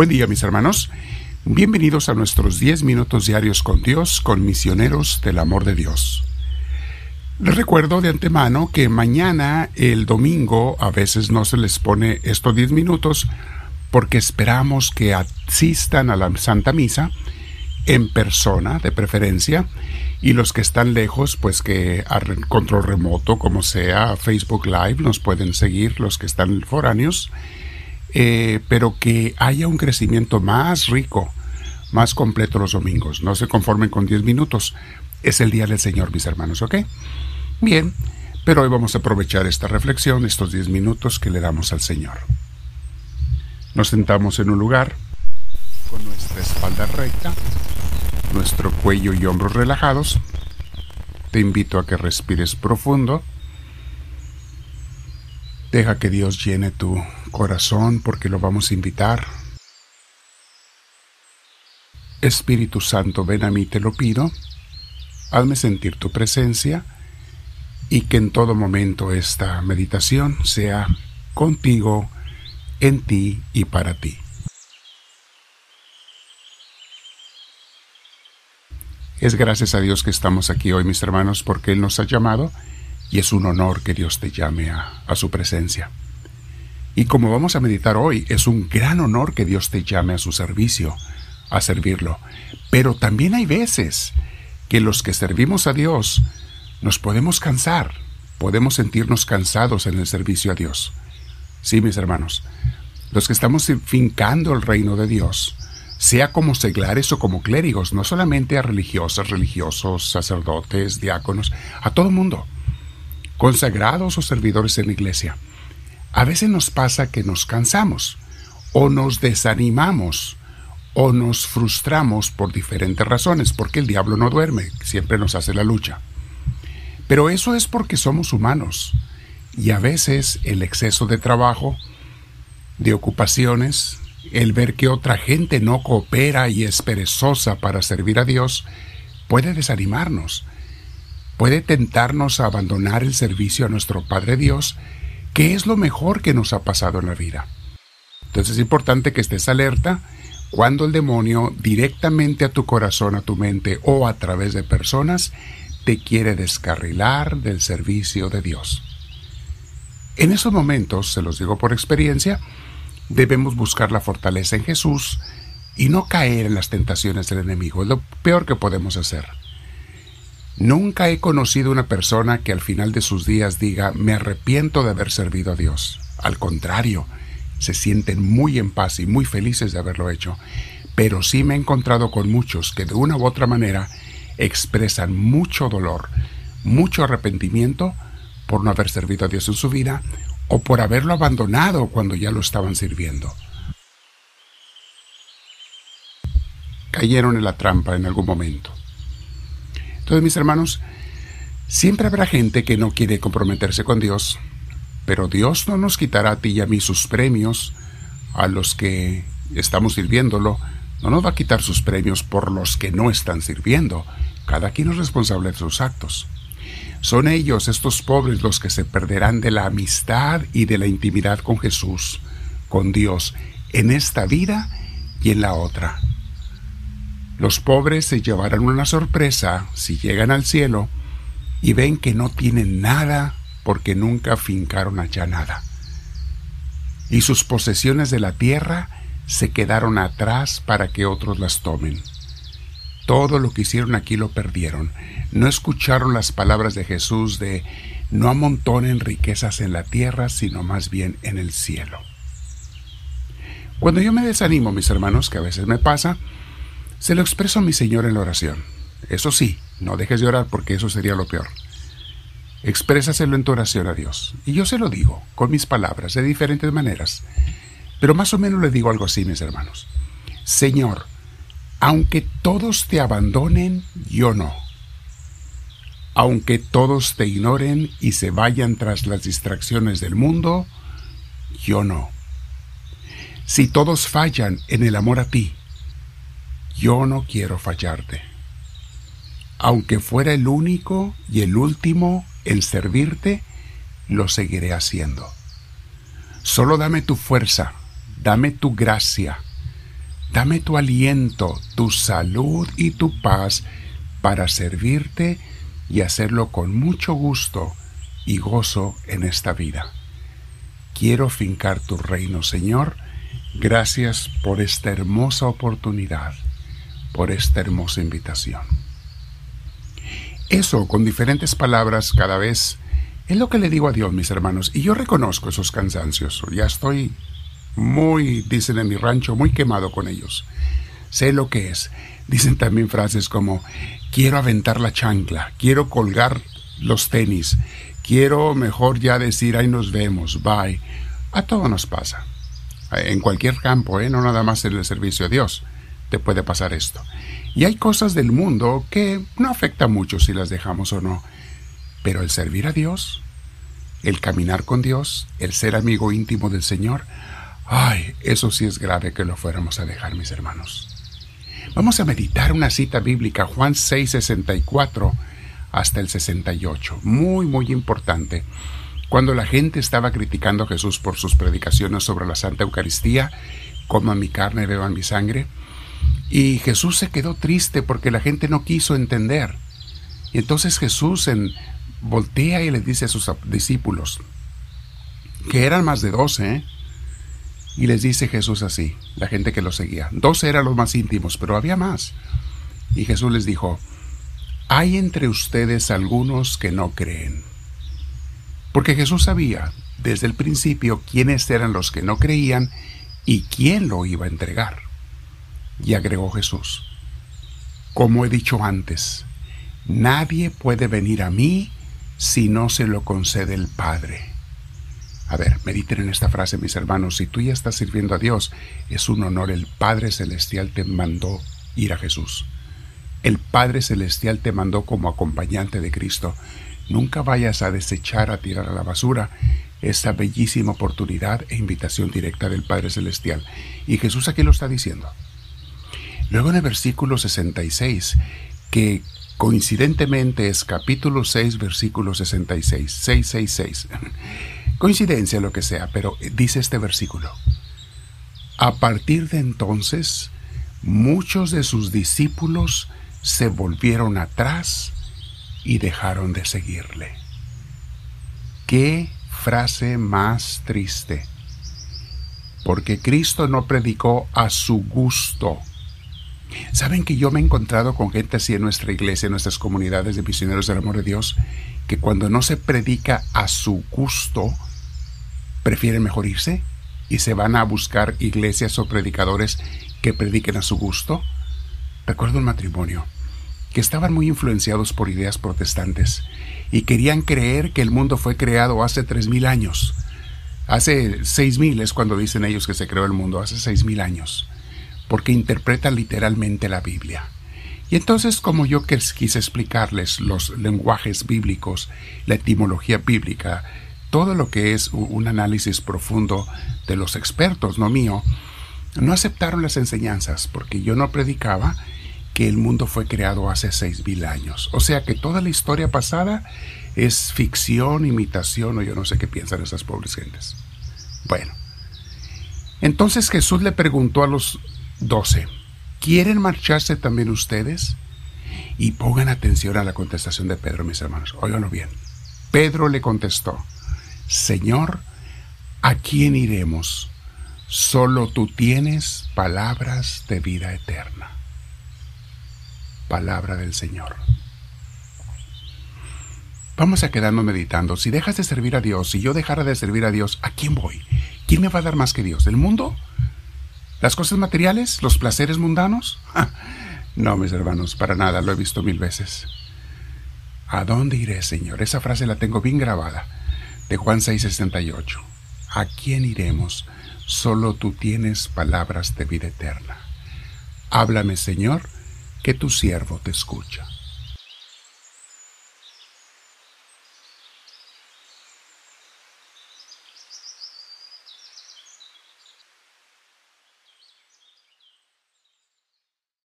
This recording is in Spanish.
Buen día mis hermanos. Bienvenidos a nuestros 10 minutos diarios con Dios, con misioneros del amor de Dios. Les recuerdo de antemano que mañana, el domingo, a veces no se les pone estos 10 minutos porque esperamos que asistan a la Santa Misa en persona, de preferencia, y los que están lejos, pues que a control remoto, como sea, Facebook Live, nos pueden seguir los que están foráneos eh, pero que haya un crecimiento más rico, más completo los domingos. No se conformen con 10 minutos. Es el día del Señor, mis hermanos, ¿ok? Bien, pero hoy vamos a aprovechar esta reflexión, estos 10 minutos que le damos al Señor. Nos sentamos en un lugar con nuestra espalda recta, nuestro cuello y hombros relajados. Te invito a que respires profundo Deja que Dios llene tu corazón porque lo vamos a invitar. Espíritu Santo, ven a mí, te lo pido. Hazme sentir tu presencia y que en todo momento esta meditación sea contigo, en ti y para ti. Es gracias a Dios que estamos aquí hoy, mis hermanos, porque Él nos ha llamado y es un honor que Dios te llame a, a, su presencia. Y como vamos a meditar hoy, es un gran honor que Dios te llame a su servicio, a servirlo. Pero también hay veces que los que servimos a Dios nos podemos cansar, podemos sentirnos cansados en el servicio a Dios. Sí, mis hermanos, los que estamos fincando el reino de Dios, sea como seglares o como clérigos, no solamente a religiosas, religiosos, sacerdotes, diáconos, a todo mundo consagrados o servidores en la iglesia. A veces nos pasa que nos cansamos o nos desanimamos o nos frustramos por diferentes razones, porque el diablo no duerme, siempre nos hace la lucha. Pero eso es porque somos humanos y a veces el exceso de trabajo, de ocupaciones, el ver que otra gente no coopera y es perezosa para servir a Dios, puede desanimarnos puede tentarnos a abandonar el servicio a nuestro Padre Dios, que es lo mejor que nos ha pasado en la vida. Entonces es importante que estés alerta cuando el demonio directamente a tu corazón, a tu mente o a través de personas te quiere descarrilar del servicio de Dios. En esos momentos, se los digo por experiencia, debemos buscar la fortaleza en Jesús y no caer en las tentaciones del enemigo. Es lo peor que podemos hacer. Nunca he conocido una persona que al final de sus días diga me arrepiento de haber servido a Dios. Al contrario, se sienten muy en paz y muy felices de haberlo hecho. Pero sí me he encontrado con muchos que de una u otra manera expresan mucho dolor, mucho arrepentimiento por no haber servido a Dios en su vida o por haberlo abandonado cuando ya lo estaban sirviendo. Cayeron en la trampa en algún momento. Entonces, mis hermanos, siempre habrá gente que no quiere comprometerse con Dios, pero Dios no nos quitará a ti y a mí sus premios, a los que estamos sirviéndolo, no nos va a quitar sus premios por los que no están sirviendo. Cada quien es responsable de sus actos. Son ellos, estos pobres, los que se perderán de la amistad y de la intimidad con Jesús, con Dios, en esta vida y en la otra. Los pobres se llevarán una sorpresa si llegan al cielo y ven que no tienen nada porque nunca fincaron allá nada. Y sus posesiones de la tierra se quedaron atrás para que otros las tomen. Todo lo que hicieron aquí lo perdieron. No escucharon las palabras de Jesús de no amontonen riquezas en la tierra, sino más bien en el cielo. Cuando yo me desanimo, mis hermanos, que a veces me pasa, se lo expreso a mi Señor en la oración. Eso sí, no dejes de orar porque eso sería lo peor. Exprésaselo en tu oración a Dios. Y yo se lo digo, con mis palabras, de diferentes maneras. Pero más o menos le digo algo así, mis hermanos. Señor, aunque todos te abandonen, yo no. Aunque todos te ignoren y se vayan tras las distracciones del mundo, yo no. Si todos fallan en el amor a ti, yo no quiero fallarte. Aunque fuera el único y el último en servirte, lo seguiré haciendo. Solo dame tu fuerza, dame tu gracia, Dame tu aliento, tu salud y tu paz para servirte y hacerlo con mucho gusto y gozo en esta vida. Quiero fincar tu reino, Señor. Gracias por esta hermosa oportunidad, por esta hermosa invitación. Eso, con diferentes palabras cada vez, es lo que le digo a Dios, mis hermanos, y yo reconozco esos cansancios. Ya estoy muy, dicen en mi rancho, muy quemado con ellos. Sé lo que es. Dicen también frases como, quiero aventar la chancla, quiero colgar los tenis, quiero mejor ya decir, ahí nos vemos, bye. A todo nos pasa. En cualquier campo, ¿eh? no nada más en el servicio a Dios, te puede pasar esto. Y hay cosas del mundo que no afecta mucho si las dejamos o no. Pero el servir a Dios, el caminar con Dios, el ser amigo íntimo del Señor, ay, eso sí es grave que lo fuéramos a dejar, mis hermanos. Vamos a meditar una cita bíblica, Juan 6, 64 hasta el 68. Muy, muy importante. Cuando la gente estaba criticando a Jesús por sus predicaciones sobre la Santa Eucaristía, coman mi carne, beban mi sangre, y Jesús se quedó triste porque la gente no quiso entender. Y entonces Jesús en, voltea y le dice a sus discípulos, que eran más de doce, ¿eh? Y les dice Jesús así, la gente que lo seguía. Dos eran los más íntimos, pero había más. Y Jesús les dijo, hay entre ustedes algunos que no creen. Porque Jesús sabía desde el principio quiénes eran los que no creían y quién lo iba a entregar. Y agregó Jesús, como he dicho antes, nadie puede venir a mí si no se lo concede el Padre. A ver, mediten en esta frase, mis hermanos. Si tú ya estás sirviendo a Dios, es un honor. El Padre Celestial te mandó ir a Jesús. El Padre Celestial te mandó como acompañante de Cristo. Nunca vayas a desechar, a tirar a la basura esta bellísima oportunidad e invitación directa del Padre Celestial. Y Jesús aquí lo está diciendo. Luego en el versículo 66, que coincidentemente es capítulo 6, versículo 66, 666. Coincidencia, lo que sea, pero dice este versículo. A partir de entonces, muchos de sus discípulos se volvieron atrás y dejaron de seguirle. Qué frase más triste. Porque Cristo no predicó a su gusto. Saben que yo me he encontrado con gente así en nuestra iglesia, en nuestras comunidades de misioneros del amor de Dios, que cuando no se predica a su gusto, prefieren mejor irse y se van a buscar iglesias o predicadores que prediquen a su gusto. Recuerdo un matrimonio que estaban muy influenciados por ideas protestantes y querían creer que el mundo fue creado hace tres mil años. Hace seis mil es cuando dicen ellos que se creó el mundo, hace seis mil años, porque interpretan literalmente la Biblia. Y entonces, como yo quise explicarles los lenguajes bíblicos, la etimología bíblica, todo lo que es un análisis profundo de los expertos, no mío, no aceptaron las enseñanzas porque yo no predicaba que el mundo fue creado hace seis mil años. O sea que toda la historia pasada es ficción, imitación o yo no sé qué piensan esas pobres gentes. Bueno, entonces Jesús le preguntó a los doce, ¿quieren marcharse también ustedes? Y pongan atención a la contestación de Pedro, mis hermanos. Óiganlo bien. Pedro le contestó, Señor, ¿a quién iremos? Solo tú tienes palabras de vida eterna. Palabra del Señor. Vamos a quedarnos meditando. Si dejas de servir a Dios, si yo dejara de servir a Dios, ¿a quién voy? ¿Quién me va a dar más que Dios? ¿El mundo? ¿Las cosas materiales? ¿Los placeres mundanos? No, mis hermanos, para nada, lo he visto mil veces. ¿A dónde iré, Señor? Esa frase la tengo bien grabada de Juan 6:68. ¿A quién iremos? Solo tú tienes palabras de vida eterna. Háblame, Señor, que tu siervo te escucha.